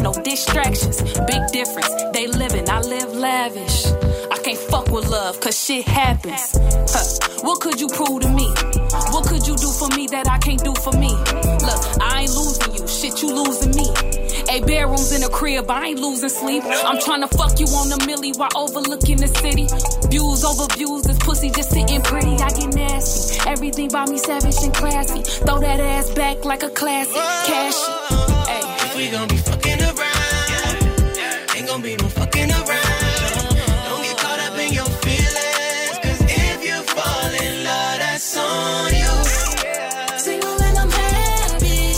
no distractions. Big difference, they living, I live lavish. I can't fuck with love, cause shit happens. Huh. What could you prove to me? What could you do for me that I can't do for me? Look, I ain't losing you, shit, you losing me. Eight bedrooms in a crib, I ain't losing sleep. I'm trying to fuck you on the millie while overlooking the city. Views over views, this pussy just sitting pretty. I get nasty. Everything by me savage and classy. Throw that ass back like a classic. Cashy. Hey. If we gon' be fucking around, ain't gon' be no fucking around. Don't get caught up in your feelings, cause if you fall in love, that's on you. Single and I'm happy.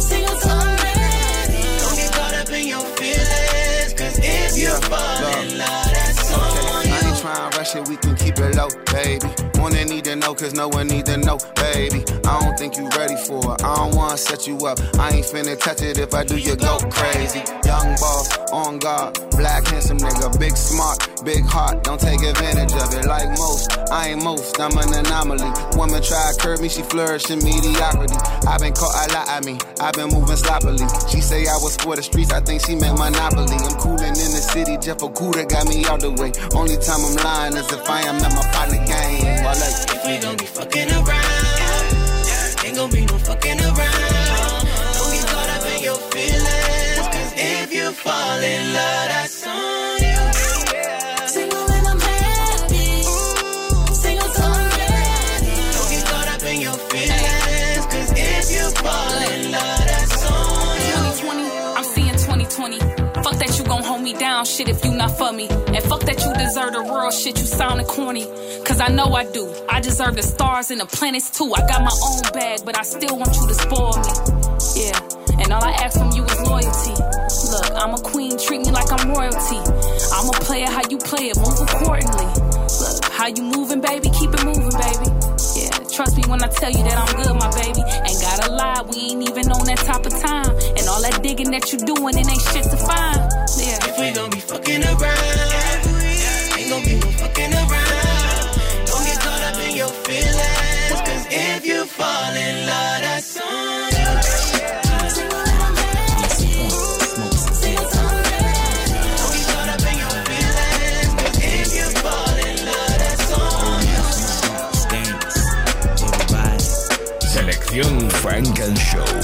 Single till I'm ready. Don't get caught up in your feelings, cause if you fall in love, that's on you. I ain't trying to rush it, we can keep it low, baby. Wanna need to know, cause no one need to know, baby. I don't think you ready for it. I don't wanna set you up. I ain't finna touch it if I do, you go crazy. Young boss, on guard, black handsome nigga, big smart, big heart. Don't take advantage of it like most. I ain't most, I'm an anomaly. Woman try to curb me, she flourish in mediocrity. i been caught a lot at me, i been moving sloppily. She say I was for the streets, I think she meant monopoly. I'm cooling in the city, Jeff Okuda got me out the way. Only time I'm lying is if I am at my partner game. I like If we gon' be fucking around, ain't gon' be no fucking around. Don't get caught up in your feelings, cause if you fall in love, that's on you. That you gon' hold me down, shit, if you not for me. And fuck that you deserve the world, shit, you sounding corny. Cause I know I do. I deserve the stars and the planets too. I got my own bag, but I still want you to spoil me. Yeah, and all I ask from you is loyalty. Look, I'm a queen, treat me like I'm royalty. I'm a player, how you play it, move accordingly. Look, how you moving, baby, keep it moving, baby. Yeah, trust me when I tell you that I'm good, my baby. Ain't gotta lie, we ain't even on that top of time. And all that digging that you doing, it ain't shit to find. Yeah. If we gon' be fucking around, ain't gon' be no fucking around. Don't get caught up in your feelings, cause if you fall in love, Funk and Show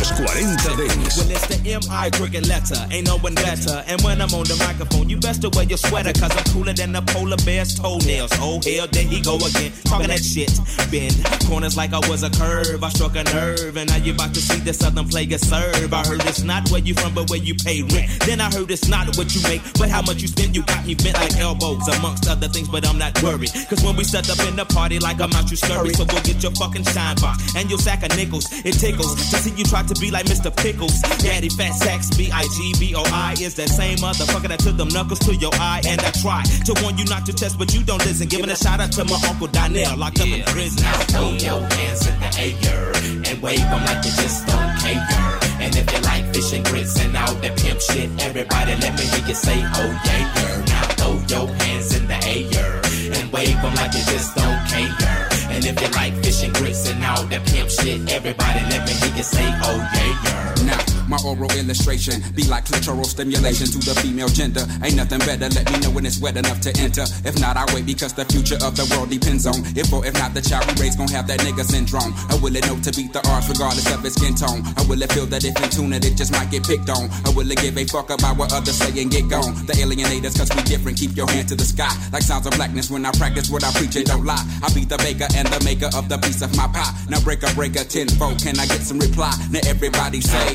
los 40 Dents. Well, it's the M.I. cricket letter, ain't no one better. And when I'm on the microphone, you best to wear your sweater, cause I'm cooler than the polar bear's toenails. Oh, hell, there he go again, talking that shit. Bend corners like I was a curve, I struck a nerve, and now you about to see the southern player serve. I heard it's not where you from, but where you pay rent. Then I heard it's not what you make, but how much you spend. You got me bent like elbows, amongst other things, but I'm not worried. Cause when we set up in the party, like I'm out, you scurry. So go get your fucking shine box and your sack of nickels. It tickles to see you try to be like Mr. Pickles. Daddy Fat Sacks, B I G B O I is that same motherfucker that took them knuckles to your eye. And I try to warn you not to test, but you don't listen. Giving a shout out to my Uncle Donnell, locked up in prison. Now throw your hands in the air and wave them like you just don't care. And if you like fish and grits and all that pimp shit, everybody let me hear you say, oh yeah, girl. Now throw your hands in the air and wave them like you just don't care. And if you like fish and grits and all that pimp shit, everybody let me hear you say, oh yeah, girl. My oral illustration be like clitoral stimulation to the female gender. Ain't nothing better, let me know when it's wet enough to enter. If not, I wait because the future of the world depends on if or if not the child we raise gon' have that nigga syndrome. Or will it know to beat the odds regardless of its skin tone? Or will it feel that if in tune it, it just might get picked on? Or will it give a fuck about what others say and get gone? The alienators, cause we different, keep your hand to the sky. Like sounds of blackness when I practice what I preach and don't lie. I be the baker and the maker of the piece of my pie. Now break a breaker tenfold, can I get some reply? Now everybody say,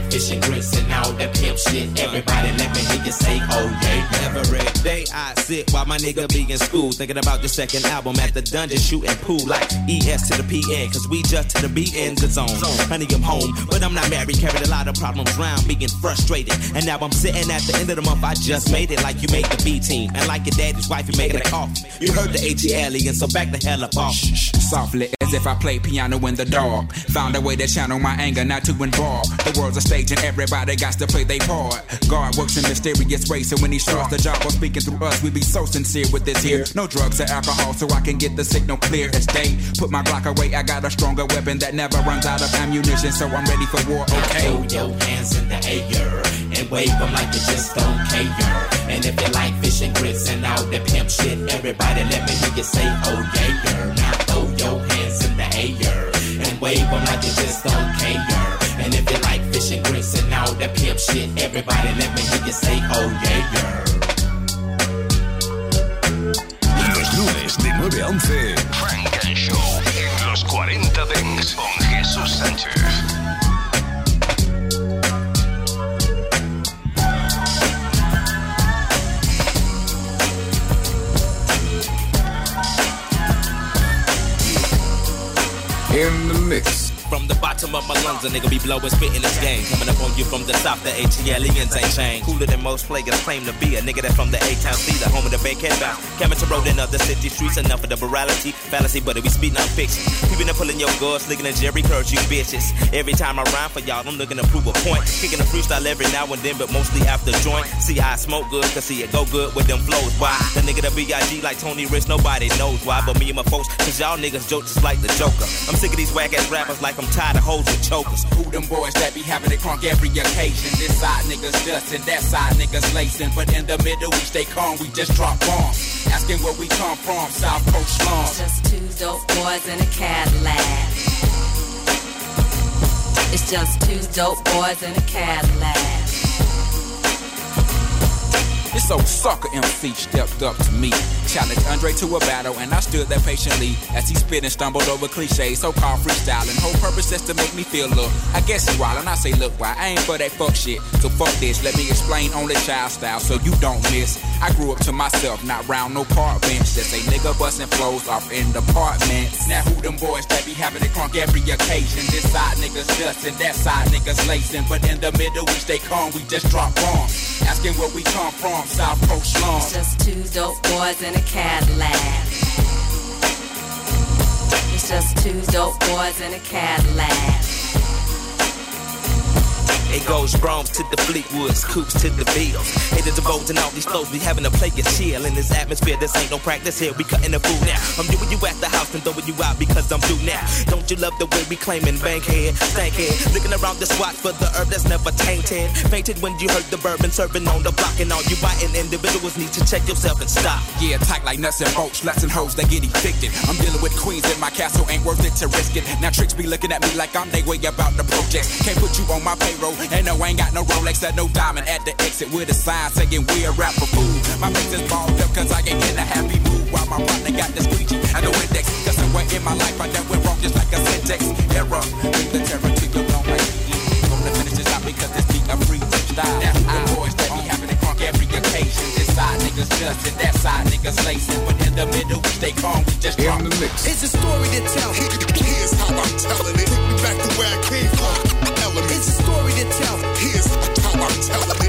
fish and grits and all that pimp shit, everybody let me hear you say, oh yeah. Every day I sit while my nigga be in school. Thinking about the second album at the dungeon, shooting pool like ES to the PN. Cause we just to the B in the zone. Honey, I'm home, but I'm not married. Carried a lot of problems around, being frustrated. And now I'm sitting at the end of the month. I just made it like you made the B team. And like your daddy's wife, you making a coffee. You heard the ATL, and so back the hell up off. Softly as if I played piano in the dark. Found a way to channel my anger, not to involve. The world's a stage and everybody got to play their part. God works in mysterious ways, so when he starts the job of speaking through us, we be so sincere with this here. No drugs or alcohol, so I can get the signal clear as day. Put my Glock away, I got a stronger weapon that never runs out of ammunition, so I'm ready for war. Okay. Throw your hands in the air and wave them like you just don't care. And if you like fish and grits and all that pimp shit, everybody let me hear you say, oh yeah, girl. Now throw your hands in the air and wave them like you just don't care. And if you like and grits and all that pimp shit, everybody let me hear you say, oh yeah, girl. Lungs, a nigga be blowing, spitting this game. Coming up on you from the south, the ATLians ain't changed. Cooler than most players claim to be. A nigga that from the A-Town C, the home of the Bankhead bound. Coming to road in other city streets, enough of the morality, fallacy, but we speak non fiction. People been pulling your guards, looking at Jheri Curls, you bitches. Every time I rhyme for y'all, I'm looking to prove a point. Kicking a freestyle every now and then, but mostly after joint. See, I smoke good, cause see it go good with them flows. Why? The nigga the B.I.G. like Tony Rich, nobody knows why, but me and my folks, cause y'all niggas joke just like the Joker. I'm sick of these whack ass rappers like I'm tired of hoes with Who them boys that be having it crunk every occasion? This side niggas dustin', that side niggas lacing. But in the middle, we stay calm, we just drop bombs. Asking where we come from, South Coast slums. Just two dope boys in a Cadillac. It's just two dope boys in a Cadillac. This old sucker MC stepped up to me. Challenged Andre to a battle, and I stood there patiently as he spit and stumbled over cliches, so called freestyling. Whole purpose is to make me feel look. I guess he wild, and I say, look, why I ain't for that fuck shit. So fuck this, let me explain only child style so you don't miss. I grew up to myself, not round no park bench. Just a nigga busting flows off in departments. Now who them boys that be having it crunk every occasion? This side niggas dustin', that side niggas lacing. But in the middle, we stay calm, we just drop bombs. Asking where we come from, South Coast slums. Just two dope boys in a Cadillac. It's just two dope boys in a Cadillac. It goes Broms to the Fleetwoods, Coops to the Bills. Haters divulging all these flows, we having a play and chill in this atmosphere. This ain't no practice here, we cutting the food now. I'm doing you at the house and throwing you out because I'm through now. Don't you love the way we claiming bankhead, stankhead? Looking around the spot for the herb that's never tainted. Fainted when you heard the bourbon serving on the block and all you biting individuals need to check yourself and stop. Yeah, tight like nuts and bolts, less and hoes that get evicted. I'm dealing with queens in my castle, ain't worth it to risk it. Now tricks be looking at me like I'm they way about the projects. Can't put you on my payroll, and no, I ain't got no Rolex or no diamond at the exit with a sign saying we're rap for food. My face is balled up cause I ain't in a happy mood while my partner got the squeegee and the index. Cause somewhere in my life I done went wrong just like a syntax error. Bring the terror to your long like Gonna finish this out because this beat a free style. Now who the boys that be having it crunk every occasion? This side niggas dustin', that side niggas lacing. But in the middle we stay calm, we just drop. In the mix. It's a story to tell. Here's how I'm telling it. Take me back to where I came from. Elements. It's a story to tell. Here's how I'm telling it.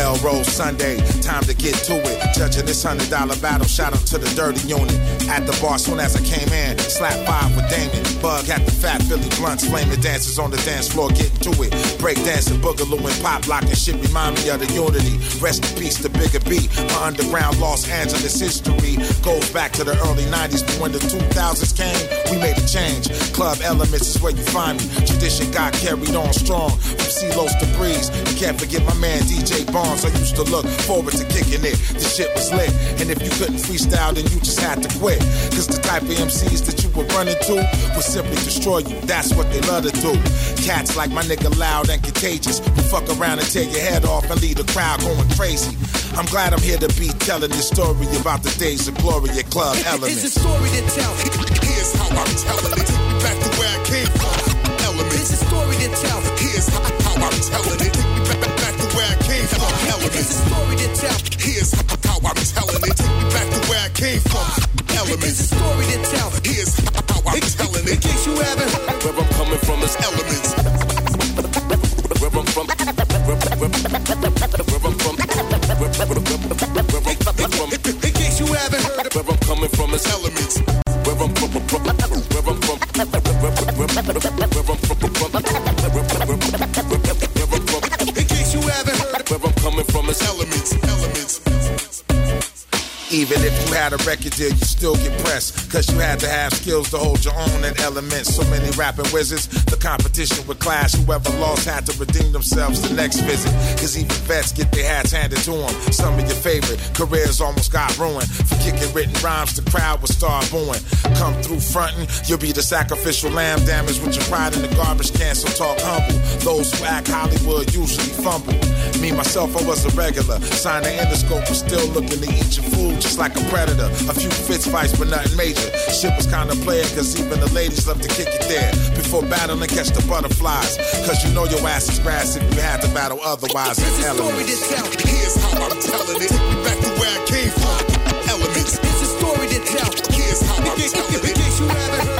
Melrose Sunday, time to get to it. Judging this hundred dollar battle, shout out to the dirty unit. At the bar, soon as I came in, slap five with Damon. Bug at the fat Philly blunts, flame the dancers on the dance floor, getting to it. Break dancing, boogaloo and pop locking shit remind me of the unity. Rest in peace to Bigger B. My underground Los Angeles history goes back to the early 90s, but when the 2000s came, we made a change. Club Elements is where you find me. Tradition got carried on strong from Celos to Breeze. You can't forget my man DJ Barnes. I used to look forward to kicking it. The shit was lit. And if you couldn't freestyle, then you just had to quit. Cause the type of MCs that you were running to would simply destroy you. That's what they love to do. Cats like my nigga Loud and Contagious who fuck around and tear your head off and leave the crowd going crazy. I'm glad I'm here to be telling this story about the days of glory at Club It's a story to tell. Here's how I'm telling it. Take me back to where I came from. Elements. It's a story to tell. Here's how, how I'm telling it. From. A story to tell. Here's how I'm telling it. Take me back to where I came from. Elements. It's a story to tell. Here's how I'm telling it. In case you haven't where I'm coming from is elements. Where I'm from. Had a record deal, you still get pressed. Cause you had to have skills to hold your own in elements. So many rapping wizards, the competition would clash. Whoever lost had to redeem themselves the next visit. Cause even vets get their hats handed to them. Some of your favorite careers almost got ruined. For kicking written rhymes, the crowd would start booing. Come through frontin', you'll be the sacrificial lamb damaged with your pride in the garbage can, so talk humble. Those who act Hollywood usually fumble. Me, myself, I was a regular. Signed the endoscope, but still looking to eat your food just like a predator. A few fist fights, but nothing major. Shit was kinda player, cause even the ladies love to kick it there. Before battling, catch the butterflies. Cause you know your ass is grass if you had to battle otherwise. It's a story to tell. Here's how I'm telling it. Take me back to where I came from. Elements. It's a story to tell. Here's how I'm telling it. In case you haven't heard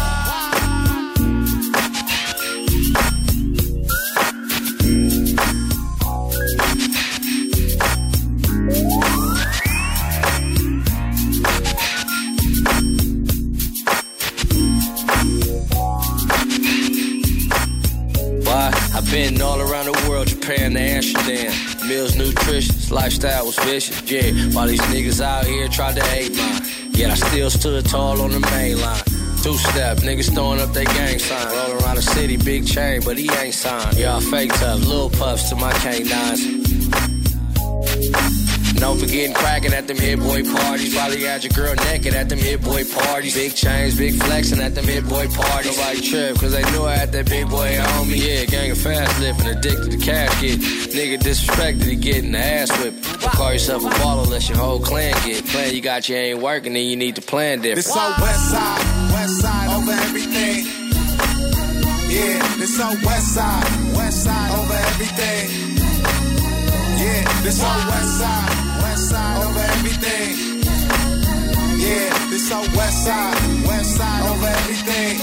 Amsterdam. Meals nutritious, lifestyle was vicious, yeah. While these niggas out here tried to hate mine. Yet I still stood tall on the main line. Two step, niggas throwing up their gang sign. Rolling around the city, big chain, but he ain't signed. Y'all fake tough, little puffs to my canines. Don't forget cracking at them hit boy parties. Probably had your girl naked at them hit boy parties. Big chains, big flexing at them hit boy parties. Nobody trip, cause they knew I had that big boy on me. Yeah, gang of fast living, addicted to cash get. Nigga disrespected, he getting the ass whipped. Don't call yourself a baller unless your whole clan get. Plan you got you ain't working, then you need to plan different. This on west side, west side over everything. Yeah, this on west side, west side over everything. Yeah, this on west side, west side over everything. Yeah, this on west side, west side over everything.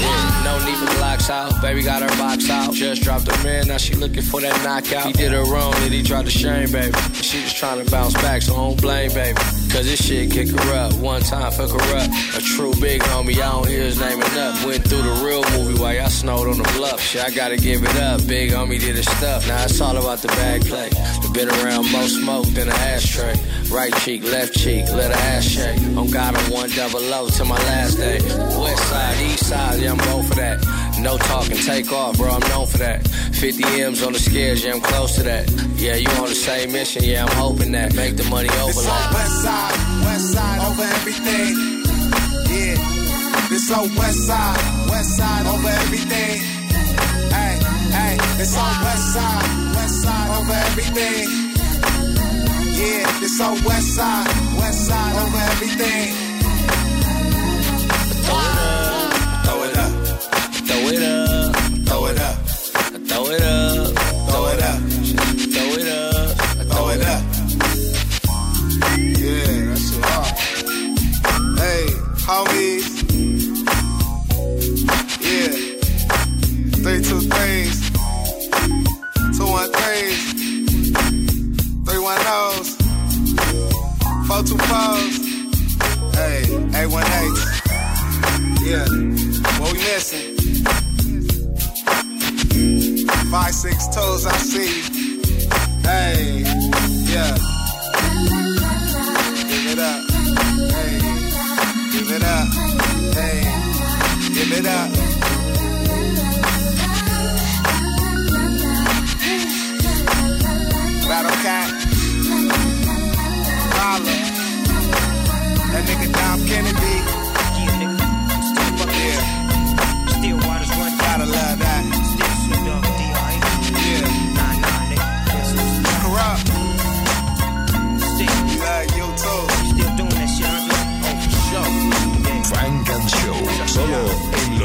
Yeah, no need for blocks out. Baby got her box out. Just dropped a man, now she looking for that knockout. He did her wrong, and he tried to shame, baby. She just trying to bounce back, so don't blame, baby. Cause this shit kick her. One time fuck her up. A true big homie, I don't hear his name enough. Went through the real movie while y'all snowed on the bluff. Shit, I gotta give it up. Big homie did his stuff. Now it's all about the bag play. Been around more smoke than an ashtray. Right cheek, left cheek, let her ass shake. On God, I'm one double O to my last day. West side, east side, yeah, I'm both for that. No talking, take off, bro, I'm known for that. 50 M's on the scales, yeah, I'm close to that. Yeah, you on the same mission, yeah, I'm hoping that. Make the money This on overlap. west side, west side over everything. Yeah, this on west side, west side over everything. Hey, hey, this on west side, west side over everything. Yeah, this on west side, west side over everything. Throw it up, throw it up, Throw it up, throw it up, throw it up, throw it up, throw it up. Yeah, that shit hard. Hey, homies. Yeah, three two threes, two one threes, three one O's, four two fours. Hey, eight one eight. Yeah, what we missing? Five six toes, I see. Hey, yeah. Give it up. Hey, give it up. Hey, give it up. Battle Cat. Holla. That nigga Dom Kennedy.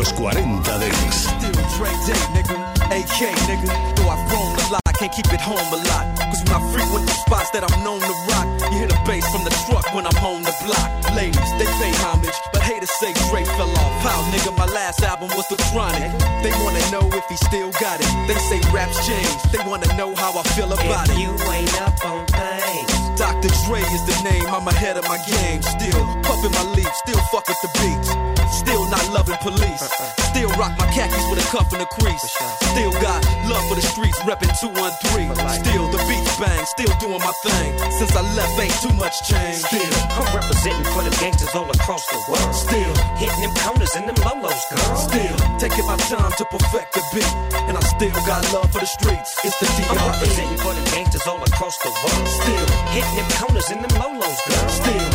los 40 Dents. AK, nigga. Though I've a lot, I can't keep it home a lot. Cause when I frequent the spots that I'm known to rock, you hear the bass from the truck when I'm on the block. Ladies, they pay homage, but haters say Dre fell off. How, nigga, my last album was The Chronic. They wanna know if he still got it. They say raps change, they wanna know how I feel about if it. you ain't up on things. Dr. Dre is the name, I'm ahead of my game. Still puffin' my leaf, still fuck with the beats. Still not loving police. Uh-uh. Still rock my khakis with a cuff and a crease. Still got love for the streets, reppin' 213. Still the beats bang, still doing my thing. Since I left, ain't too much change. Still, I'm representing for the gangsters all across the world. Still hitting them corners and them lolos, girl. Still taking my time to perfect the beat, and I still got love for the streets. It's the I'm representing for the gangsters all across the world. Still hitting them corners and them lolos, girl. Still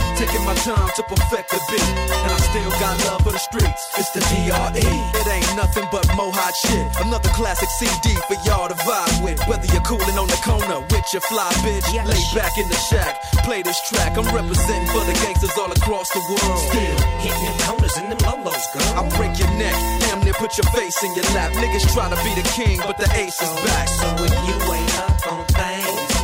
taking my time to perfect the beat, and I still got love for the streets. It's the DRE. It ain't nothing but mohawk shit. Another classic CD for y'all to vibe with. Whether you're cooling on the corner with your fly bitch, lay back in the shack, play this track. I'm representing for the gangsters all across the world. Still hitting them corners and them lolos, girl. I break your neck, damn near put your face in your lap. Niggas try to be the king, but the ace is oh, back. So if you ain't up on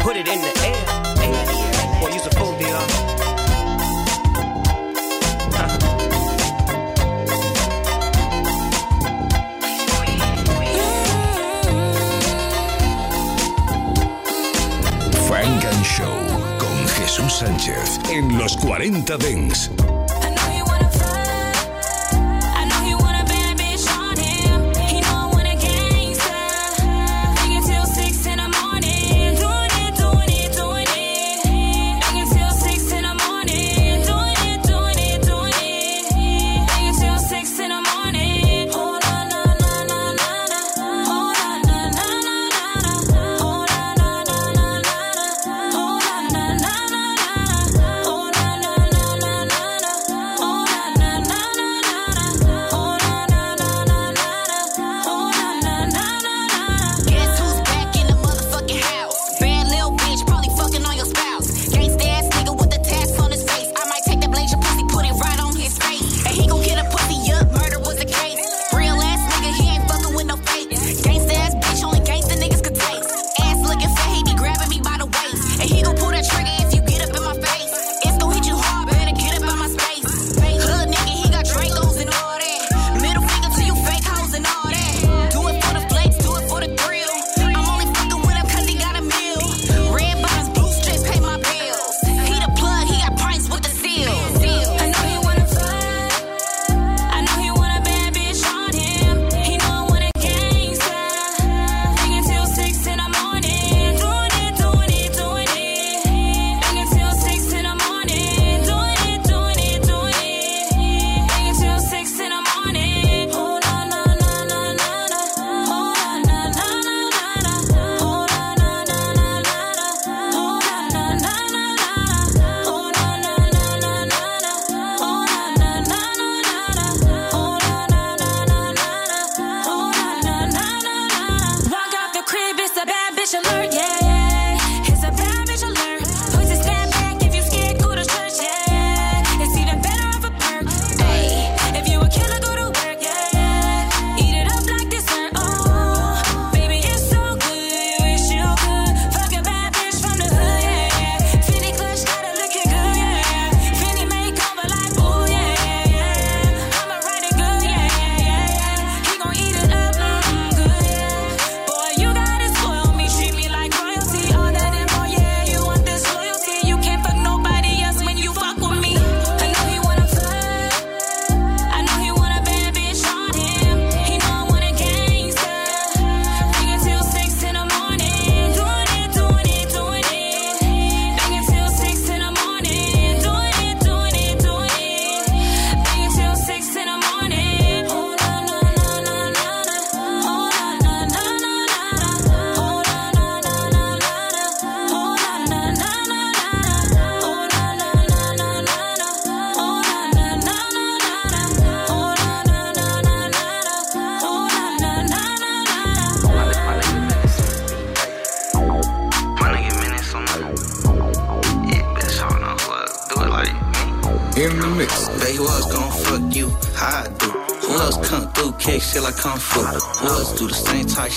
Put it in the air. air. Boy, use a fool, DR. Frank and Show con Jesús Sánchez en los 40 Dents.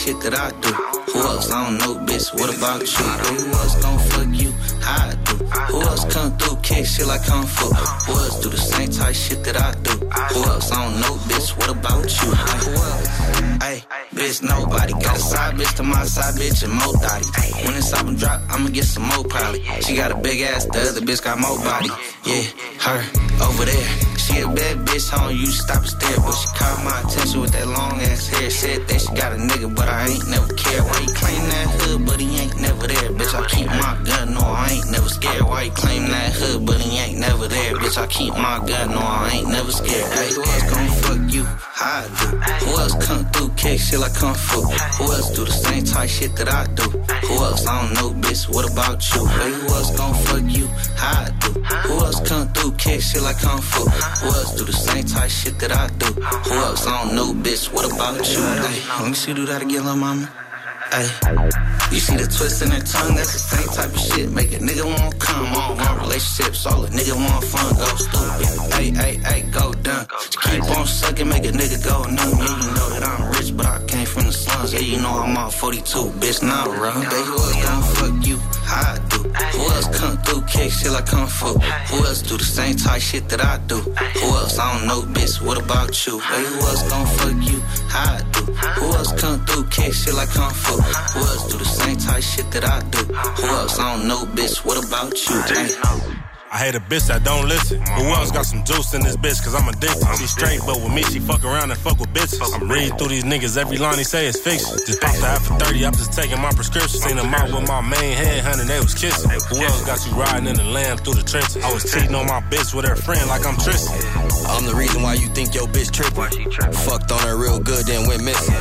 Shit I do? Who else? I don't know, bitch. What about you? Who else gon' fuck you? I do? Who else come through kick shit like kung fu? Who else do the same type shit that I do? Who else? I don't know, bitch. What about you? Who else? Hey, bitch, nobody. Got a side bitch to my side bitch and more body. When this album drop, I'ma get some more probably. She got a big ass, the other bitch got more body. Yeah, her over there. She a bad bitch, I don't use stop and that she got a nigga, but I ain't never care. Why you claim that hood, but he ain't never there? Bitch, I keep my gun, no, I ain't never scared. Why you claim that hood, but he ain't never there? Bitch, I keep my gun, no, I ain't never scared. Hey, who else gon' fuck you? How I do? Who else come through, kick shit like kung fu? Who else do the same type shit that I do? Who else? I don't know, bitch. What about you? Hey, who else gon' fuck you? How I do? Who else come through, kick shit like kung fu? Who else do the same type shit that I do? Who else? I don't know, bitch. What about you? Let me see you do that again, little mama. Hey, you see the twist in her tongue? That's the same type of shit. Make a nigga want come on, want relationships. All a nigga want fun, go stupid. Hey, hey, hey, go done. Keep on sucking, make a nigga go numb. Yeah, you know that I'm rich, but I came from the slums. Yeah, you know I'm all 42, bitch, not run. They who else gon' fuck you? I do? Who else come through, kick shit like kung fu? Who else do the same type shit that I do? Who else? I don't know, bitch. What about you? Hey, who else gon' fuck you? How I do? Who else come through, kick shit like kung fu? Who else do the same type shit that I do? Who else? I don't know, bitch. What about you? Hey. I hate a bitch that don't listen. Who else got some juice in this bitch? Cause I'm addicted. She straight, but with me, she fuck around and fuck with bitches. I'm reading through these niggas, every line he say is fiction. Just popped the half for 30, I'm just taking my prescription. Seen them out with my main head, honey, they was kissing. Who else got you riding in the lamb through the trenches? I was cheating on my bitch with her friend like I'm Tristan. I'm the reason why you think your bitch tripping. Fucked on her real good, then went missing.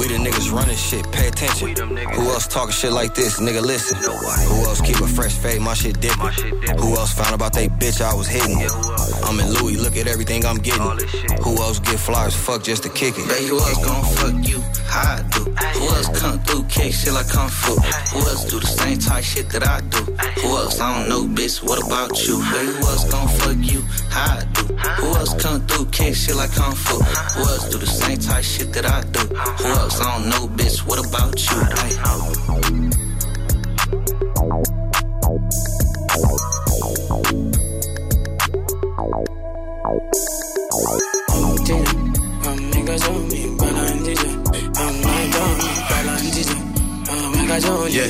We the niggas running shit, pay attention. Who else talking shit like this, nigga? Listen. Who else keep a fresh fade, my shit dipping? Who else about they bitch I was hitting? I'm in Louis, look at everything I'm getting. Who else get flyers, fuck just to kick it? Baby, who else gon' fuck you? How I do? Who else come through, kick shit like fu? Who else do the same type shit that I do? Who else? I don't know, bitch. What about you? Baby, who else gon' fuck you? How I do? Who else come through, kick shit like fu? Who else do the same type shit that I do? Uh-huh. Who else? I don't know, bitch. What about you? Yeah.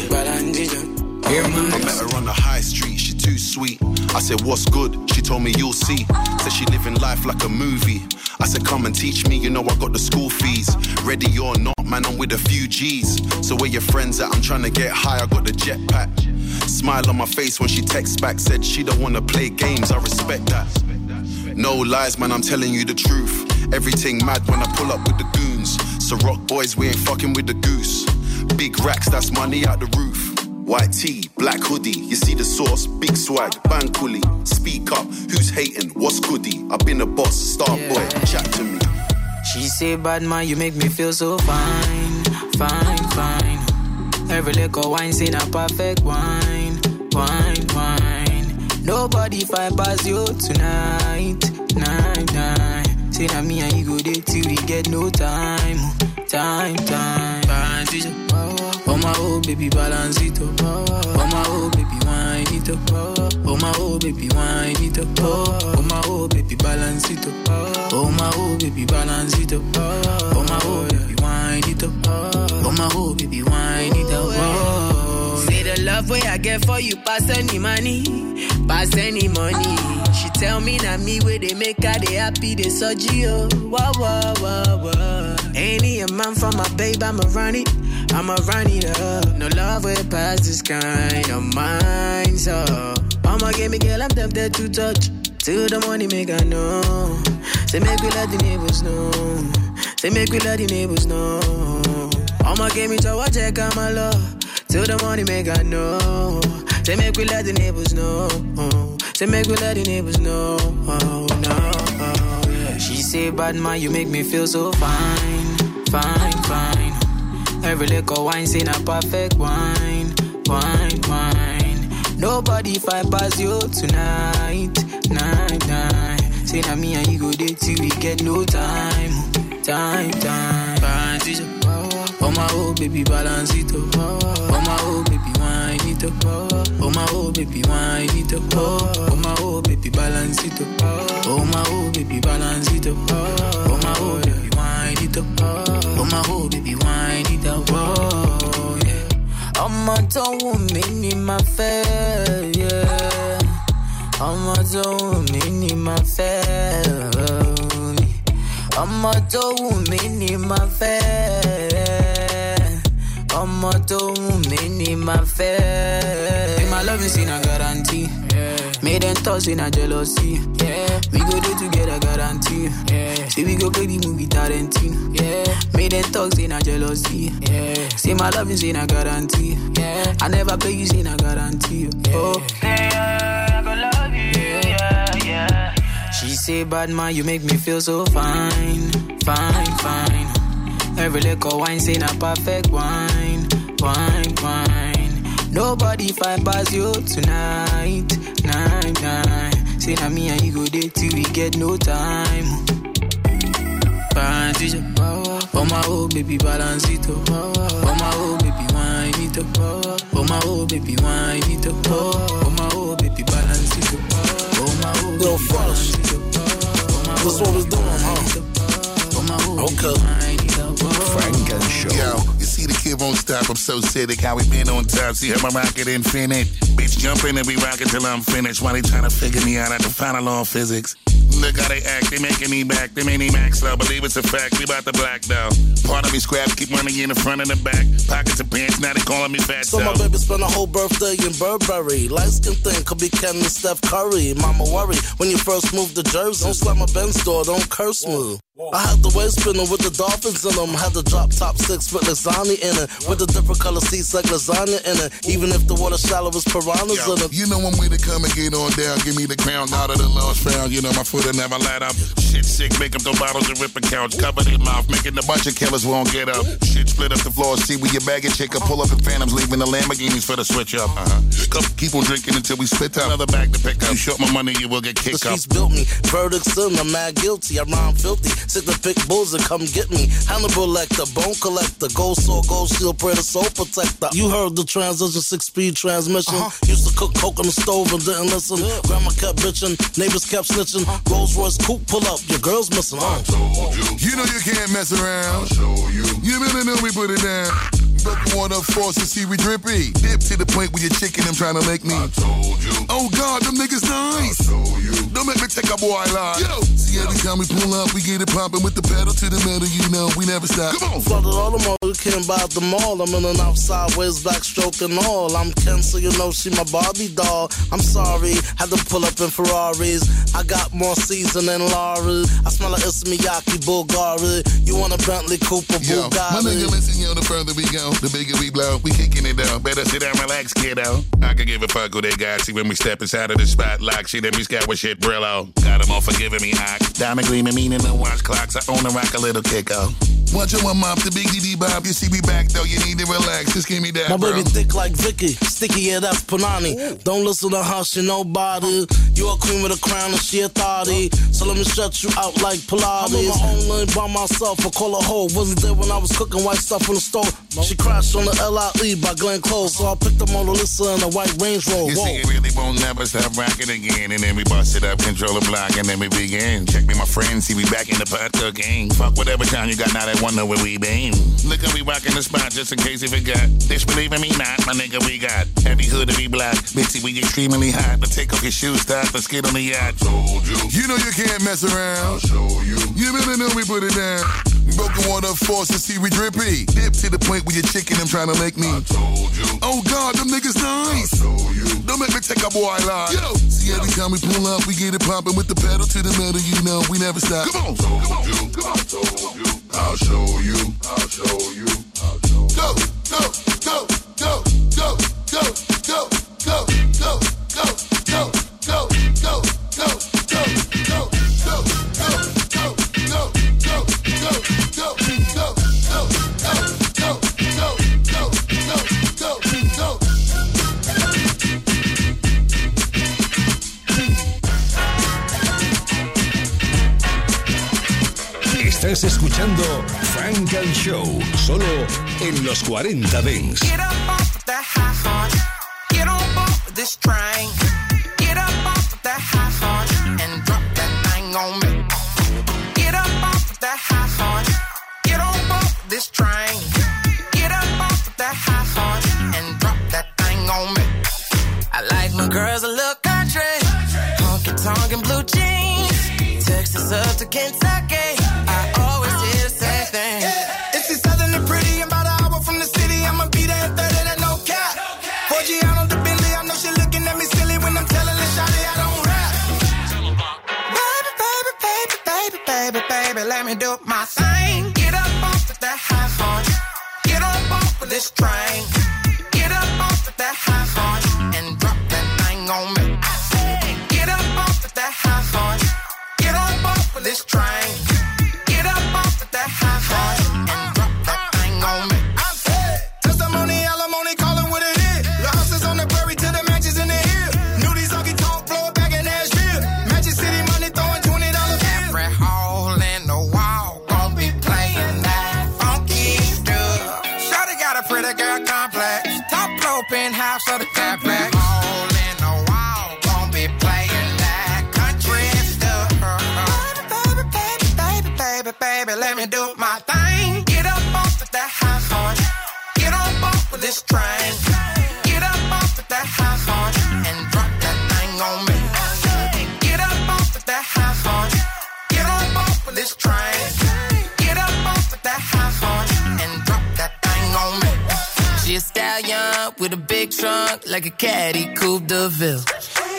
I met her on the high street, she too sweet. I said, What's good? She told me you'll see. Said she living life like a movie. I said, Come and teach me, you know I got the school fees. Ready or not, man, I'm with a few G's. So where your friends at? I'm trying to get high, I got the jetpack. Smile on my face when she texts back, said she don't wanna play games, I respect that. No lies, man, I'm telling you the truth. Everything mad when I pull up with the goons. So rock boys, we ain't fucking with the goose. Big racks, that's money out the roof. White tee, black hoodie, you see the sauce, big swag, bang coolie. Speak up, who's hating, what's goody? I've been a boss, star boy, chat to me. She say, bad man, you make me feel so fine, fine, fine. Every little wine, say a perfect wine, wine, wine. Nobody fight past you tonight, night, night. Say na me and you go there till we get no time, time, time. My oh baby, balance it up. Oh my oh baby, wine it up. Oh my oh baby, wine it up. Oh my oh baby, balance it up. Oh my oh baby, balance it up. Oh my oh baby, wine it up. Oh my oh baby, wine it up. Oh. Say the love way I get for you pass any money, pass any money. She tell me that me where they make her they happy they surgery oh. Wah wah wah wah. Any a man from my babe I'ma run it, I'ma run it up. No love way past this kind of mine so. I'ma give me girl I'm tempted to touch. Till the money make I know. Say make we let the neighbors know. Say make we let the neighbors know. I'ma give me to watch check out my love. Till the money make I know. Say make we let the neighbors know. Say make we let the neighbors know. Oh, no. She say bad man, you make me feel so fine, fine, fine. Every little wine, say a perfect wine, wine, wine. Nobody fight past you tonight, night, night. Say that me and you go date till we get no time, time, time. Balance it up. Oh my oh baby, balance it up. Oh my oh baby, wine it up. Oh my oh baby, wine it up. Oh my oh baby, balance it up. Oh my oh baby, balance it up. Oh my oh baby, it up. Oh my oh baby, wine it up. Oh yeah. ọmọ tó wù mí ni màá fẹ́. yeah. ọmọ tó wù mí ni màá fẹ́. ọmọ tó wù mí ni màá fẹ́. ọmọ tó wù mí ni màá fẹ́. Say my love is in a guarantee. Made them toss in a jealousy. Yeah. We go do together guarantee. Yeah. Say we go play the movie Tarantino. Yeah. Made them talks in a jealousy. Yeah. Say my love is in a guarantee. Yeah. I never pay you in a guarantee. Oh. Yeah, I go love you. Yeah, yeah. She say, bad man, you make me feel so fine, fine, fine. Every little wine say a perfect wine, wine, wine. Nobody find past you tonight, night, night. Say na me and you go date till we get no time. Balance it up, oh my oh baby, balance it up. Oh my oh baby, wine it up. Oh my oh baby, wine it up. Oh my oh baby, balance it up. Oh my oh Yo, Frosh. That's what it's doing, huh? Oh, okay. Oh, Funk and Show. Yo, you see the kid won't stop. I'm so sick. How we been on top. See how my rocket infinite. Bitch jumping and we rockin' till I'm finished. While they tryna figure me out at the final law of physics. Look how they act, they making me back, they made me max slow. Believe it's a fact, we about to black though. Part of me scrap, keep running in the front and the back. Pockets of pants, now they calling me fat. So my baby spent a whole birthday in Burberry. Light skin thing could be Ken and Steph Curry. Mama worry when you first moved to Jersey. Don't slap my Benz door, don't curse me. I had the waist spinning with the dolphins in them. Had the drop top six with lasagna in it. With the different color seats like lasagna in it. Even if the water shallow was piranhas Yo, in it. you know I'm way to come and get on down. Give me the crown out of the lost found. You know my foot never let up. Shit sick, make up the bottles and rip a couch. Cover their mouth, making a bunch of killers won't get up. Shit split up the floor. See where your baggage chick pull up in phantoms, leaving the Lamborghinis for the switch up. Uh-huh. Keep on drinking until we spit out. Another bag to pick up. You short my money, you will get The kicked up. streets built me. Verdicts in, I'm mad guilty. I rhyme filthy. Pick bulls and come get me. Hannibal Lecter, bone collector, gold saw, gold shield, prayer soul protector. You heard the transition, six speed transmission. Used to cook coke on the stove and didn't listen. Grandma kept bitching, neighbors kept snitching. Rolls Royce coupe pull up, your girl's missing. Uh. You You know you can't mess around. I'll show you. You better know we put it down. Broken water force to see we drippy. Dip to the point where your chicken them trying to make me. I told you. Oh God, them niggas nice. I'll show you. Don't make me take a boy line. Yo. See every time we pull up, we get it poppin' with the pedal to the metal. You know we never stop. Come on. Flooded all the mall, you can't buy the mall. I'm in and out sideways, backstroke and all. I'm Ken, so you know she my Barbie doll. I'm sorry, had to pull up in Ferraris. I got more season than Laurie. I smell like it's Miyake Bulgari. You want a Bentley Cooper Yo, my nigga, Bugatti? listen, yo, the further we go, the bigger we blow. We kicking it down. Better sit down, relax, kiddo. I could give a fuck who they got. See when we step inside of the spot, lock shit, and we scout with shit Brillo. Got them all forgiving me, hot. Diamond gleaming, meaning the watch clocks. I own the rock a little kicko. Oh. Watch your one mop, the big DD Bob. You see me back though, you need to relax. Just give me that, My bro. baby thick like Vicky, sticky, yeah, that's Panani. Don't listen to her, she nobody. You a queen with a crown and she authority. So let me shut you out like Pilates. I'm on my own lane by myself, I call her hoe. Wasn't there when I was cooking white stuff in the stove. She crashed on the LIE by Glenn Close. So I picked up Mona Lisa in a white Range Rover. You see, it really won't never stop rocking again. And then we bust it up, control the block, and then we begin. Check me, my friends, see we back in the pot cooking. Fuck whatever time you got, now they wonder where we been. Look how we rocking the spot, just in case you forgot. Disbelieve in me not, my nigga, we got heavy hood to be black. Bitchy, we extremely hot. But take off your shoes, stop, let's get on the yacht. told you. You know you can't mess around. I'll show you. You better know we put it down. Broken water force to see we drippy. Dip to the point where your chicken, I'm trying to make me. I told you. Oh God, them niggas nice. I told you. Don't make me take a boy line. Yo. See, every time we pull up, we get it poppin' with the pedal to the metal, you know we never stop. Come on, told come on, you. come on. I told you. I'll show you. I'll show you. I'll show you. Go, go, go, go, go, go. Estás escuchando Frank and Show, solo en los 40 Dents. Get up off that high horse. Get on off this train. Get up off that high horse and drop that thing on me. Get up off that high horse. Get on off this train. Get up off that high horse and drop that thing on me. I like my girls a little country, honky tonk and blue jeans. Texas up to Kentucky, this train. A stallion with a big trunk like a caddy coupe de ville.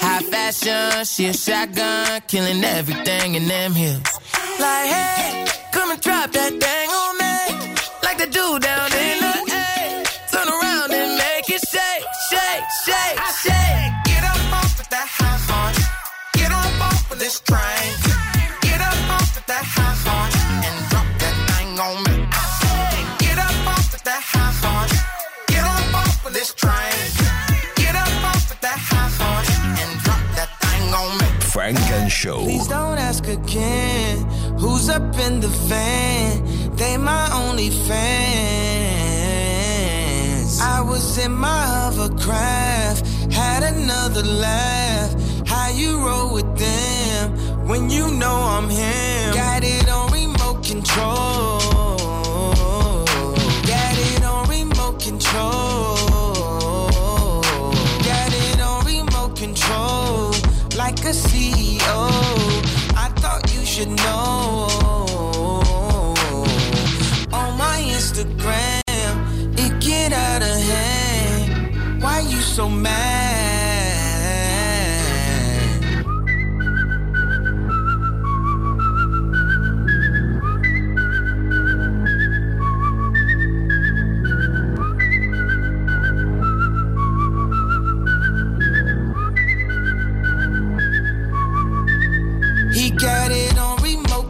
High fashion, she a shotgun, killing everything in them hills. Like, hey, come and drop that thing on me. Like the dude down in the A. Turn around and make it shake, shake, shake, shake. Get up off of that high horse. Get on off of this train. Off of this train. Get up off of that high horse and drop that thing on me. Funk and Show. Please don't ask again. Who's up in the van? They my only fans. I was in my hovercraft, had another laugh. How you roll with them when you know I'm him? Got it on remote control. Got it on remote control. A CEO. I thought you should know. On my Instagram, it get out of hand. Why you so mad?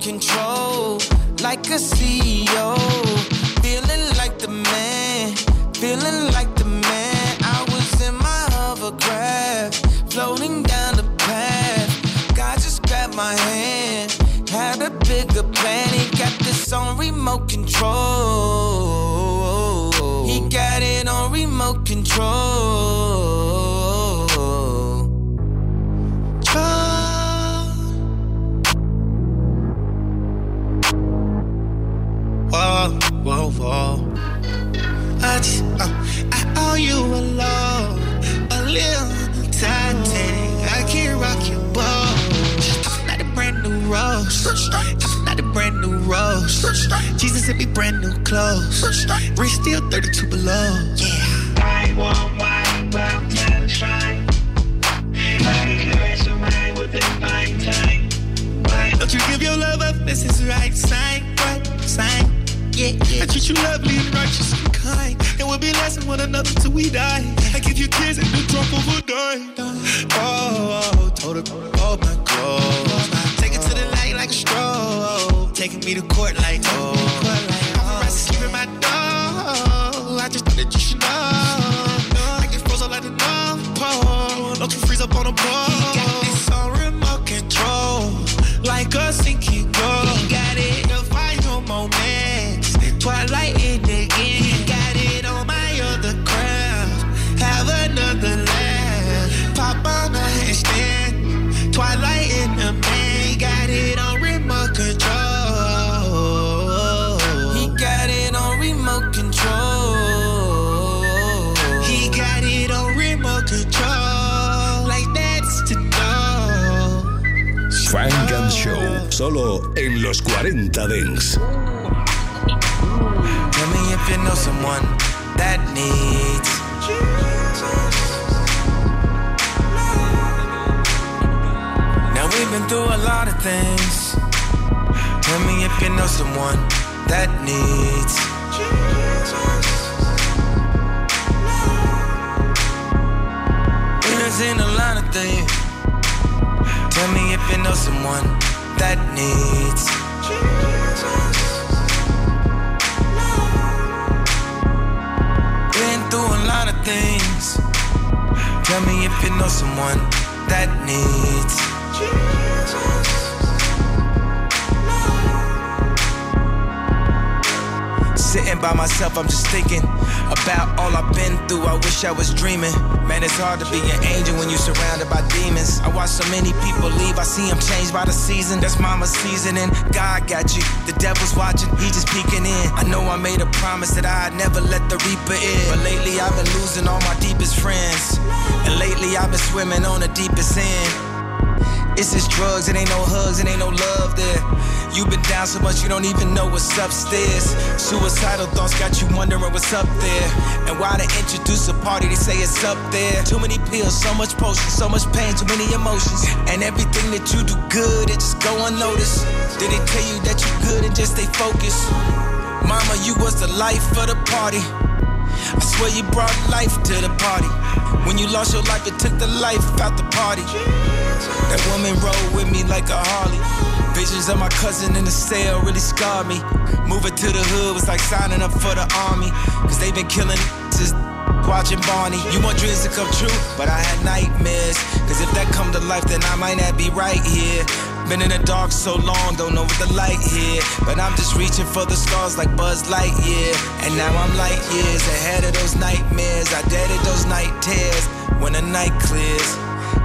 Control, like a CEO. Feeling like the man, feeling like the man. I was in my hovercraft, floating down the path. God just grabbed my hand, had a bigger plan. He got this on remote control. He got it on remote control. You a love, a little Titanic. I can't rock your boat. I feel like a brand new rose. I feel like a brand new rose. Jesus sent me brand new clothes. Rich still 32 below. Yeah. I want wine, but satisfied. Like a glass of wine with a fine time. Why don't you give your love up? This is the right sign, right sign. Yeah, yeah. I treat you lovely and righteous and kind. And we'll be lasting one another till we die. I give you kids and the drunk over dime. Oh, oh, her, oh my clothes. Take it to the light like a stroll. Taking me to court like, oh. Solo en los 40 Dance. Tell me if you know someone that needs Jesus. Now we've been through a lot of things. Tell me if you know someone that needs We've seen a lot of things. Tell me if you know someone that needs Been through a lot of things. Tell me if you know someone that needs. Sitting by myself, I'm just thinking about all I've been through. I wish I was dreaming. Man, it's hard to be an angel when you're surrounded by demons. I watch so many people leave, I see them changed by the season. That's mama's seasoning. God got you, the devil's watching, he just peeking in. I know I made a promise that I'd never let the reaper in. But lately I've been losing all my deepest friends. And lately I've been swimming on the deepest end. It's just drugs, it ain't no hugs, it ain't no love there. You've been down so much you don't even know what's upstairs. Suicidal thoughts got you wondering what's up there. And why they introduce a party, they say it's up there. Too many pills, so much potion, so much pain, too many emotions. And everything that you do good, it just go unnoticed. Did they tell you that you good and just stay focused? Mama, you was the life of the party. I swear you brought life to the party. When you lost your life, it took the life out the party. That woman rode with me like a Harley. Visions of my cousin in the cell really scarred me. Moving to the hood was like signing up for the army. Cause they been killing since watching Barney. You want dreams to come true, but I had nightmares. Cause if that come to life, then I might not be right here. Been in the dark so long, don't know what the light here. But I'm just reaching for the stars like Buzz Lightyear. And now I'm light years ahead of those nightmares. I deaded those night tears when the night clears.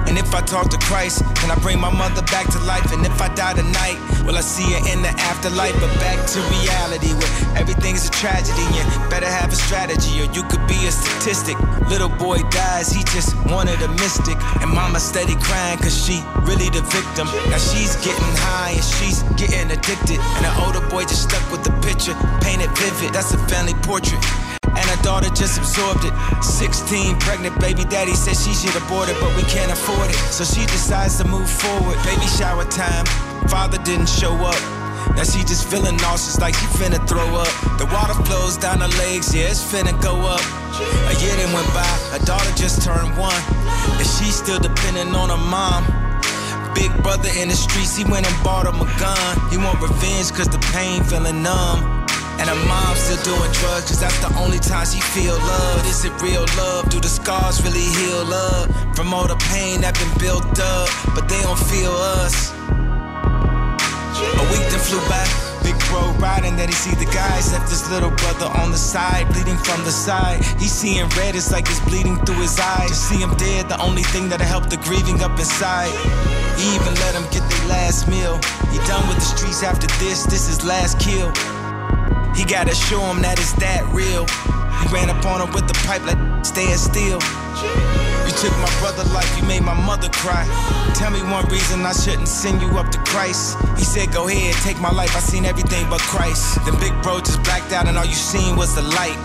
And if I talk to Christ, can I bring my mother back to life? And if I die tonight, will I see her in the afterlife? But back to reality where everything's a tragedy. You better have a strategy or you could be a statistic. Little boy dies, he just wanted a mystic. And mama steady crying cause she really the victim. Now she's getting high and she's getting addicted. And the older boy just stuck with the picture, painted vivid. That's a family portrait and her daughter just absorbed it. 16, pregnant baby daddy said she should abort it, but we can't afford it. So she decides to move forward. Baby shower time, father didn't show up. Now she just feeling nauseous like she finna throw up. The water flows down her legs, yeah, it's finna go up. A year then went by, her daughter just turned one. And she's still depending on her mom. Big brother in the streets, he went and bought him a gun. He want revenge cause the pain feeling numb. And her mom still doing drugs, cause that's the only time she feel love. Is it real love? Do the scars really heal up? From all the pain that been built up, but they don't feel us. A week then flew by, big bro riding that he see the guys. Left his little brother on the side, bleeding from the side. He seeing red, it's like it's bleeding through his eyes. To see him dead, the only thing that'll help the grieving up inside. He even let him get their last meal. He done with the streets after this, this is last kill. He gotta show him that it's that real. He ran up on him with the pipe like stand still. You took my brother life, you made my mother cry. Tell me one reason I shouldn't send you up to Christ. He said, Go ahead, take my life. I seen everything but Christ. Then big bro just blacked out, and all you seen was the light.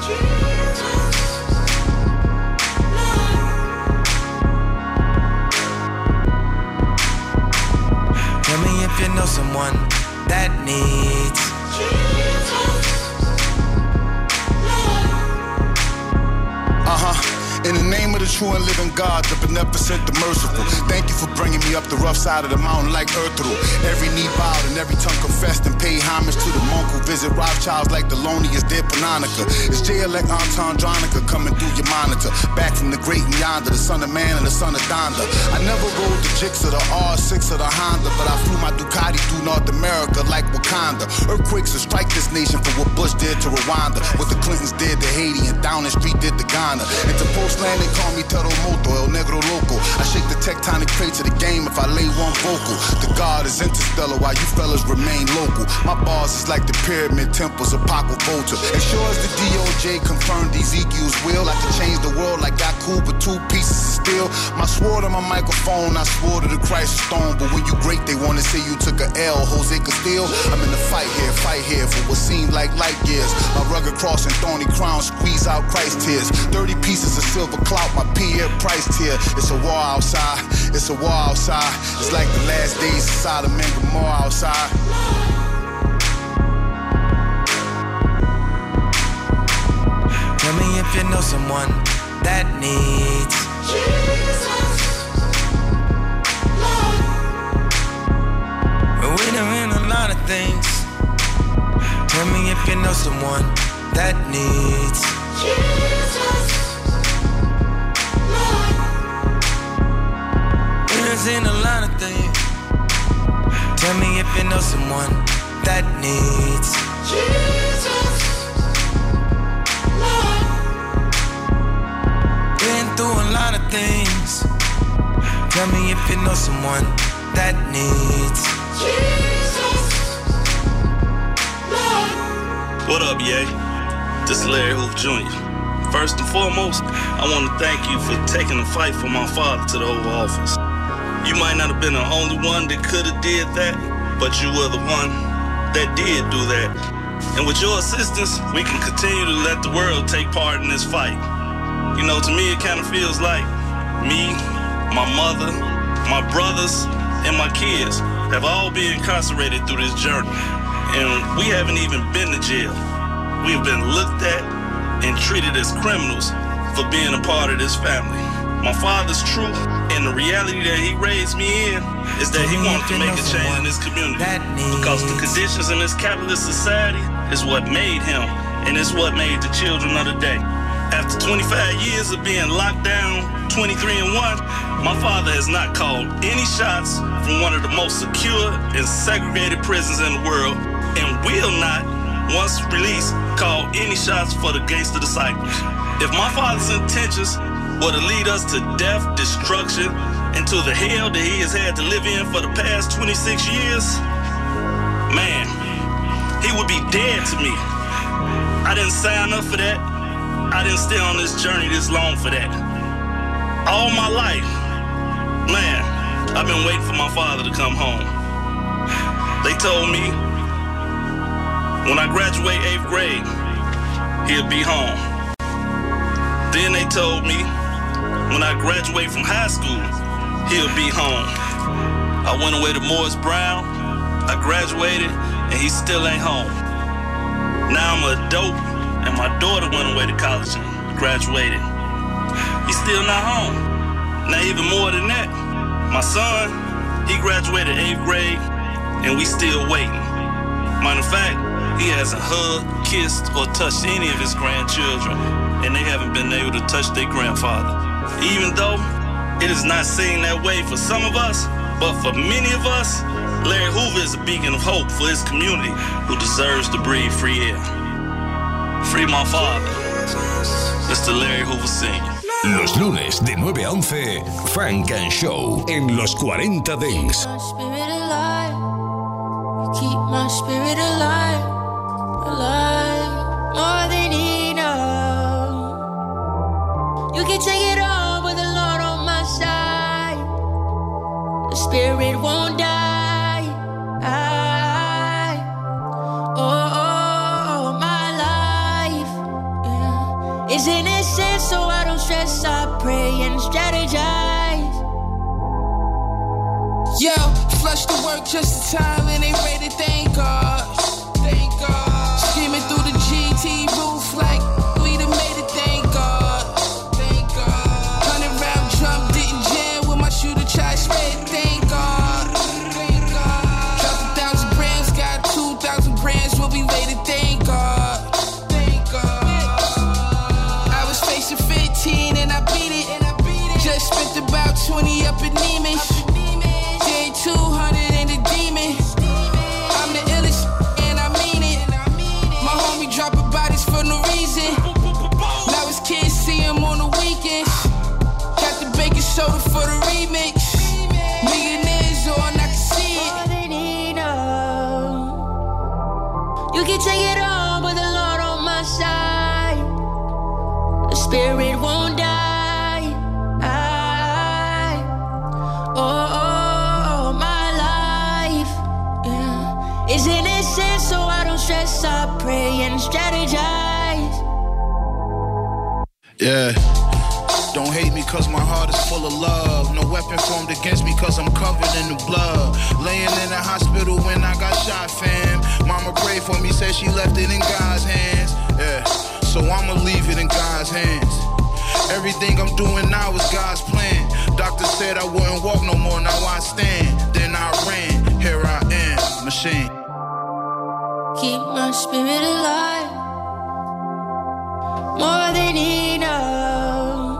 Tell me if you know someone that needs. In the name of the true and living God, the beneficent, the merciful. Thank you for bringing me up the rough side of the mountain like Earthru. Every knee bowed and every tongue confessed and paid homage to the monk who visit Rothschilds like the loneliest dead Pannonica. It's J-elect Anton Dronica coming through your monitor. Back from the great and yonder, the son of man and the son of Donda. I never rode the Jix or the R6 or the Honda, but I flew my Ducati through North America like Wakanda. Earthquakes will strike this nation for what Bush did to Rwanda. What the Clintons did to Haiti and Downing Street did to Ghana. And to Postland, they call me mi todo moto, el negro loco. I shake the tectonic plate to the game if I lay one vocal. The God is interstellar while you fellas remain local. My bars is like the pyramid temples of Paco Volta. As sure as the DOJ confirmed Ezekiel's will, I can change the world like I cool, but two pieces of steel. My sword on my microphone, I swore to the Christ stone. But when you great, they wanna say you took a L, Jose Castillo. I'm in the fight here, fight here for what seemed like light years. My rugged cross and thorny crown squeeze out Christ tears. 30 pieces of silver clout, my Pierre Price tier. It's a war outside, it's a war outside. It's like the last days of Sodom and Gomorrah outside. Tell me if you know someone that needs Jesus. We done in a lot of things. Tell me if you know someone that needs Jesus. We done a lot of things. Tell me if you know someone that needs Jesus. Been through a lot of things. Tell me if you know someone that needs Jesus. What up, Ye? This is Larry Hoover Jr. First and foremost, I want to thank you for taking the fight for my father to the Oval Office. You might not have been the only one that could have did that, but you were the one that did do that. And with your assistance, we can continue to let the world take part in this fight. You know, to me, it kind of feels like me, my mother, my brothers, and my kids have all been incarcerated through this journey. And we haven't even been to jail. We've been looked at and treated as criminals for being a part of this family. My father's truth and the reality that he raised me in is that he wanted to make a change in this community. Because the conditions in this capitalist society is what made him, and it's what made the children of the day. After 25 years of being locked down, 23 and 1, my father has not called any shots from one of the most secure and segregated prisons in the world, and will not, once released, call any shots for the gangster disciples. If my father's intentions were to lead us to death, destruction, and to the hell that he has had to live in for the past 26 years, man, he would be dead to me. I didn't sign up for that. I didn't stay on this journey this long for that. All my life, man, I've been waiting for my father to come home. They told me when I graduate eighth grade, he'll be home. Then they told me when I graduate from high school, he'll be home. I went away to Morris Brown, I graduated, and he still ain't home. Now I'm an adult, and my daughter went away to college and graduated. He's still not home. Now, even more than that, my son, he graduated eighth grade, and we still waiting. Matter of fact, he hasn't hugged, kissed, or touched any of his grandchildren, and they haven't been able to touch their grandfather. Even though it is not seen that way for some of us, but for many of us, Larry Hoover is a beacon of hope for his community who deserves to breathe free air. Free my father, Mr. Larry Hoover Sr. Los lunes de 9 a 11, Funk and Show en los 40 Dance. spirit alive. You keep my spirit alive, alive, more than spirit won't die. I, oh, oh, my life yeah, is innocent, so I don't stress. I pray and strategize. Yo, flush the work just in time and they ready, thank God. Yeah. Don't hate me cause my heart is full of love. No weapon formed against me cause I'm covered in the blood. Laying in the hospital when I got shot, fam. Mama prayed for me, said she left it in God's hands. Yeah, so I'ma leave it in God's hands. Everything I'm doing now is God's plan. Doctor said I wouldn't walk no more, now I stand. Then I ran, here I am, machine. Keep my spirit alive. More than enough.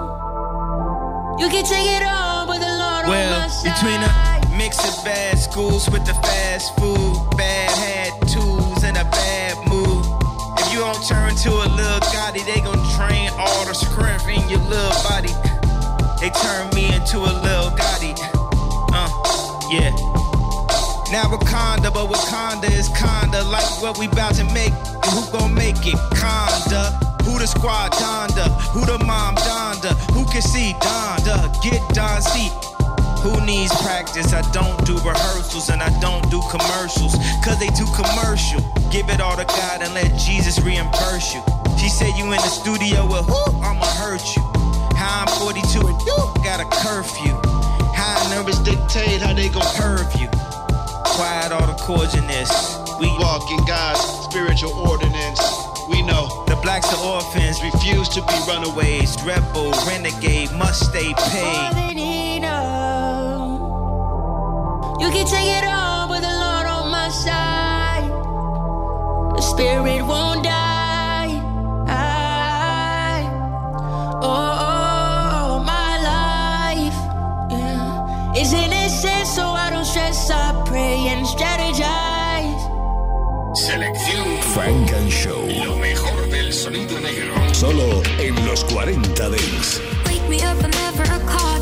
You can take it all, but the Lord on my Well, side. between a mix of bad schools with the fast food, bad hat tools, and a bad mood. If you don't turn to a little Gotti, they gon' drain all the strength in your little body. They turn me into a little Gotti. Uh, yeah. Now Wakanda, but Wakanda is kinda like what we bout to make. And who gon' make it? Conda. Who the squad Donda? Who the mom Donda? Who can see Donda? Get Don C. Who needs practice? I don't do rehearsals and I don't do commercials. Cause they too commercial. Give it all to God and let Jesus reimburse you. She said you in the studio with who? I'ma hurt you. How I'm 42 and you got a curfew. How numbers dictate how they gon' curve you. Quiet all the chords in this. We walk in God's spiritual ordinance. We know the blacks are orphans, refuse to be runaways. Rebel, renegade, must stay More paid. than enough. You can take it all, but the Lord on my side. The spirit won't die. I, oh, oh, my life yeah, is innocent, so I don't stress. I pray and strategize. Selección Frank and Show. Lo mejor del sonido negro. Solo en los 40 Dents. Wake me up whenever I caught.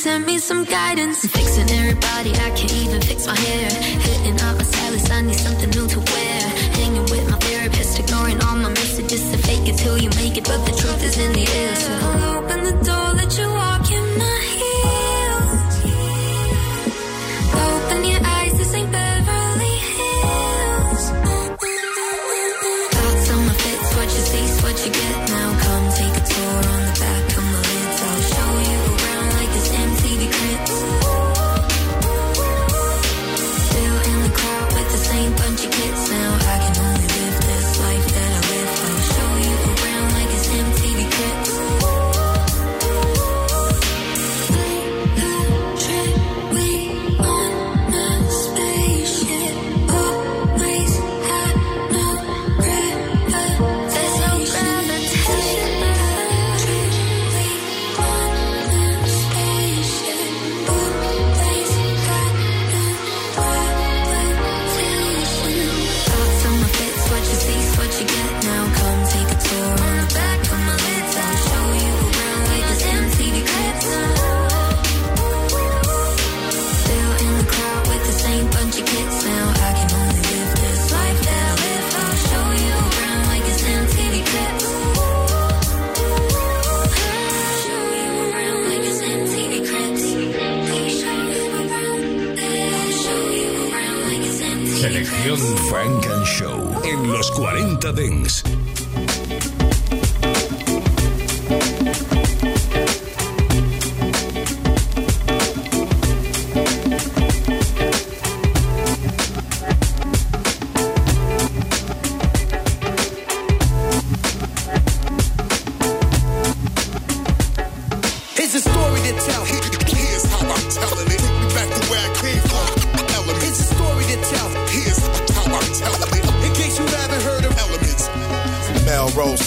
Send me some guidance. Fixing everybody, I can't even fix my hair. Hitting up my stylist, I need something new to wear. Hanging with my therapist, ignoring all my messages to fake it till you make it, but the truth is in the air. So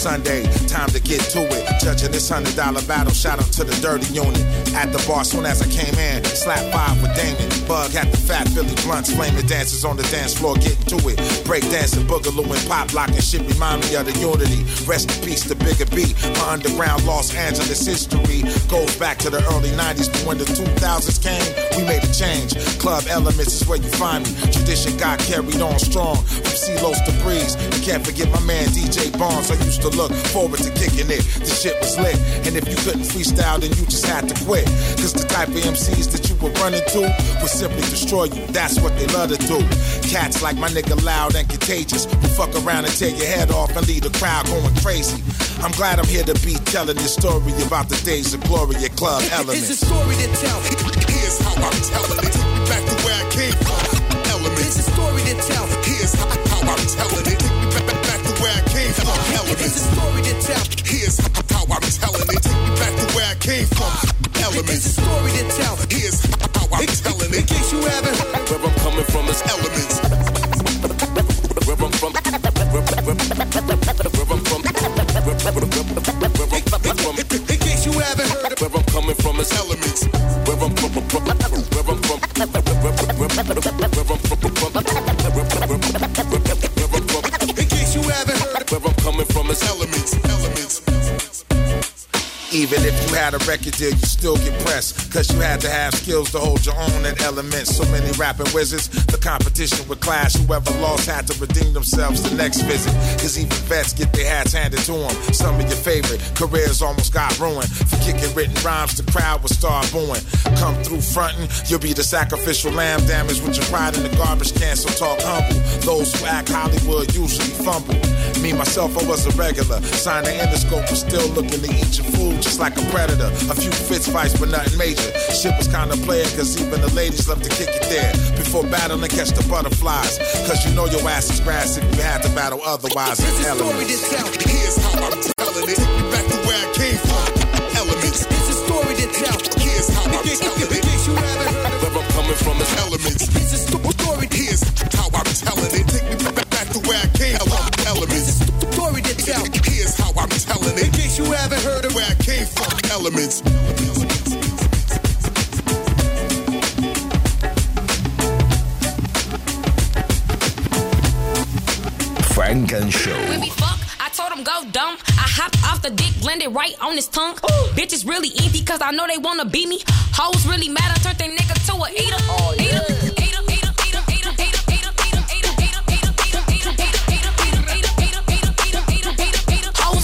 Sunday, time to get to it. Judging this hundred dollar battle, shout out to the dirty unit. At the bar, soon as I came in, slap five with Damon. Bug at the fat Philly blunts, flaming dancers on the dance floor, getting to it. Break dancing, boogaloo, and pop locking shit remind me of the unity. Rest in peace to Bigger B. My underground Los Angeles history goes back to the early 90s, but when the 2000s came, we made a change. Club Elements is where you find me. Tradition got carried on strong from CeeLo's to Breeze. You can't forget my man DJ Barnes. I used to look forward to kicking it. The shit was lit. And if you couldn't freestyle, then you just had to quit. Cause the type of MCs that you were running to would simply destroy you. That's what they love to do. Cats like my nigga Loud and Contagious who fuck around and tear your head off and leave the crowd going crazy. I'm glad I'm here to be telling this story about the days of glory at Club Elements. It's a story to tell. Here's how I'm telling it. Take me back to where I came from. Elements. It's a story to tell. Here's how I'm telling it. It's a story to tell. Here's how, I'm telling it. Take me back to where I came from. Elements. It's a story to tell. Here's how I'm telling it. In case you haven't where I'm coming from, is elements. Had a record deal, you still get pressed. Cause you had to have skills to hold your own in elements. So many rapping wizards, the competition would clash. Whoever lost had to redeem themselves the next visit. Cause even vets get their hats handed to them. Some of your favorite careers almost got ruined. For kicking written rhymes, the crowd would start booing. Come through frontin', you'll be the sacrificial lamb damaged with your pride in the garbage can, so talk humble. Those who act Hollywood usually fumble. Me, myself, I was a regular. Signed the endoscope, but still looking to eat your food just like a predator. A few fist fights, but nothing major. Shit was kinda player, cause even the ladies love to kick it there. Before battling, catch the butterflies. Cause you know your ass is grass if you had to battle otherwise. It's It's a story to tell. Here's how I'm telling it. Take me back to where I came from. Elements. It's a story to tell. Here's how I'm telling it. In case you haven't heard where I'm coming from is elements. It's a sto- story. Here's how I'm telling it. Take me back, back to where I came from. Elements. It's a story to tell. Here's how I'm telling it. In case you haven't heard of where I came from. Elements. bottom go dumb. I hopped off the dick, blended right on his tongue. Ooh. Bitches really easy, cause I know they wanna beat me. Hoes really mad, I turned their nigga to a eater. Oh, yeah. eater.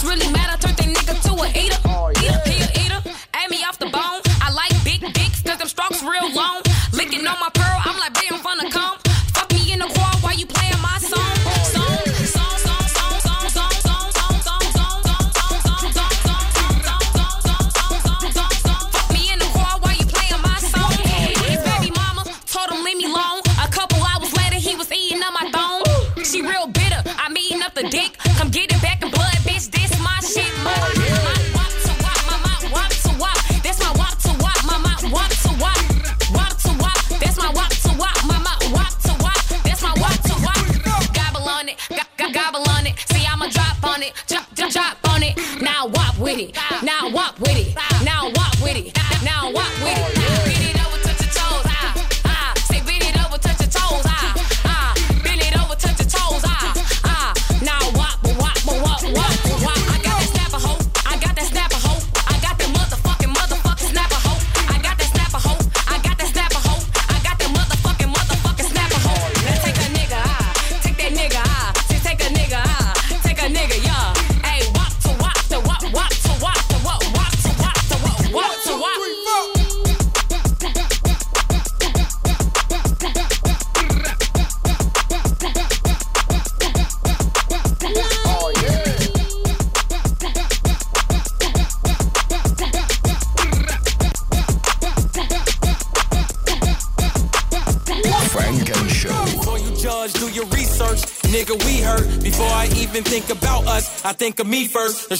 Really mad, I turned nigga to eater. Real long. Licking on my pearl, I'm like. Think of me first.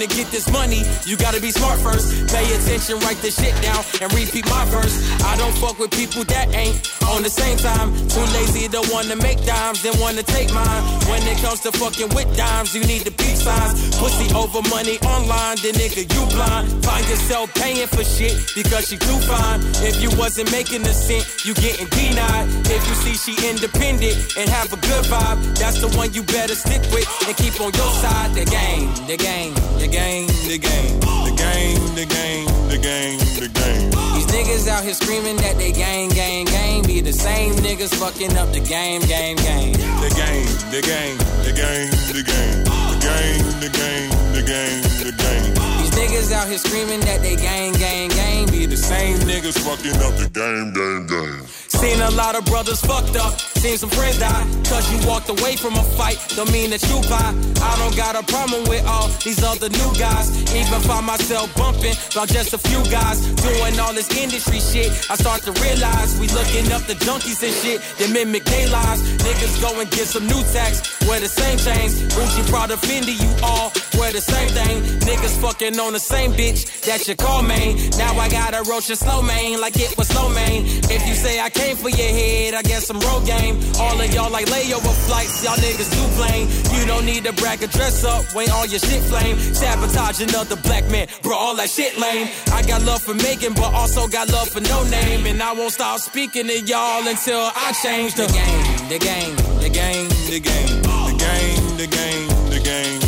Wanna get this money, you gotta be smart first. Pay attention, write the shit down, and repeat my verse. I don't fuck with people that ain't on the same time. Too lazy to wanna make dimes, then wanna take mine. When it comes to fucking with dimes, you need the peace signs. Pussy over money online, then nigga, you blind. Find yourself paying for shit because she too fine. If you wasn't making a cent, you getting denied. If you see she independent and have a good vibe, that's the one you better stick with and keep on your side. The game, the game, the game, the game, the game, the game, the game, the game. These niggas out here screaming that they gang, gang, gang. Be the same niggas fucking up the game, game, game. The game, the game, the game, the game, the game, the game, the game, the game. These niggas out here screaming that they gang, gang, gang. Be the same niggas fucking up the game, game, game. Seen a lot of brothers fucked up. Seen some friends die. Cause you walked away from a fight. Don't mean that you buy. I don't got a problem with all these other new guys. Even find myself bumping about just a few guys. Doing all this industry shit. I start to realize we looking up the junkies and shit that mimic their lives. Niggas go and get some new tax. Wear the same chains. Gucci Prada Fendi, you all wear the same thing. Niggas fucking on the same bitch. that you call main. Now I gotta roach a slow main like it was slow main. If you say I came for your head, I guess I'm road game. All of y'all like layover flights, y'all niggas too blame. You don't need to brag or dress up when all your shit flame. Sabotage another black man, bro, all that shit lame. I got love for making, but also got love for no name. And I won't stop speaking to y'all until I change the the game, the game, the game, the game, the game, the game, the game.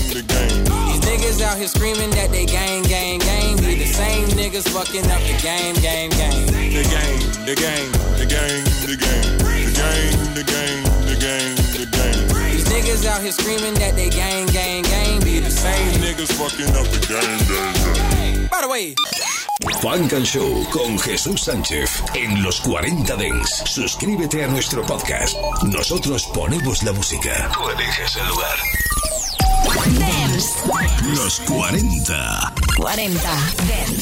These niggas out here screaming that they gang, gang, gang. Be the same niggas fucking up the game, game, game. The game, the game, the game, the game, the game, the game, the game, the game. These niggas out here screaming that they gang, gang, gang. Be the same niggas fucking up the game, game, game. By the way. Funk and Show con Jesús Sánchez en los 40 Dents. Suscríbete a nuestro podcast. Nosotros ponemos la música. Tú eliges el lugar. Dance. Los 40. 40 Dance.